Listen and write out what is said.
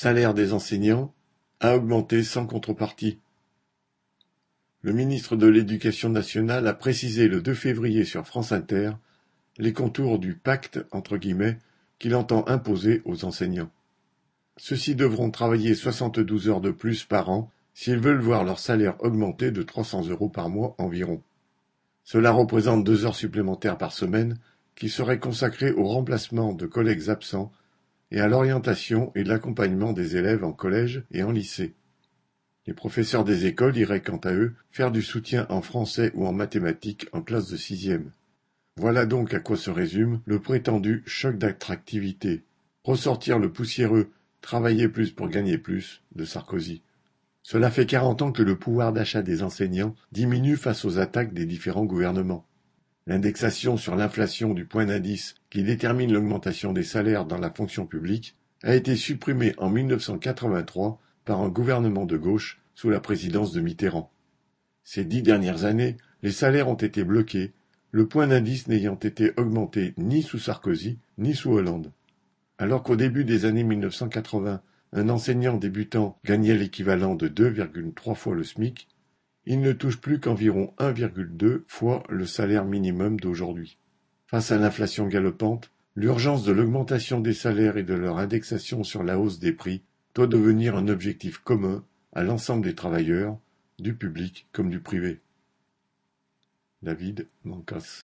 Salaire des enseignants a augmenté sans contrepartie. Le ministre de l'Éducation nationale a précisé le 2 février sur France Inter les contours du pacte entre guillemets qu'il entend imposer aux enseignants. Ceux-ci devront travailler 72 heures de plus par an s'ils veulent voir leur salaire augmenter de 300 euros par mois environ. Cela représente deux heures supplémentaires par semaine qui seraient consacrées au remplacement de collègues absents et à l'orientation et l'accompagnement des élèves en collège et en lycée. Les professeurs des écoles iraient quant à eux faire du soutien en français ou en mathématiques en classe de sixième. Voilà donc à quoi se résume le prétendu choc d'attractivité. Ressortir le poussiéreux Travailler plus pour gagner plus de Sarkozy. Cela fait quarante ans que le pouvoir d'achat des enseignants diminue face aux attaques des différents gouvernements. L'indexation sur l'inflation du point d'indice qui détermine l'augmentation des salaires dans la fonction publique a été supprimée en 1983 par un gouvernement de gauche sous la présidence de Mitterrand. Ces dix dernières années, les salaires ont été bloqués, le point d'indice n'ayant été augmenté ni sous Sarkozy ni sous Hollande. Alors qu'au début des années 1980, un enseignant débutant gagnait l'équivalent de 2,3 fois le SMIC, il ne touche plus qu'environ 1,2 fois le salaire minimum d'aujourd'hui. Face à l'inflation galopante, l'urgence de l'augmentation des salaires et de leur indexation sur la hausse des prix doit devenir un objectif commun à l'ensemble des travailleurs, du public comme du privé. David Mancas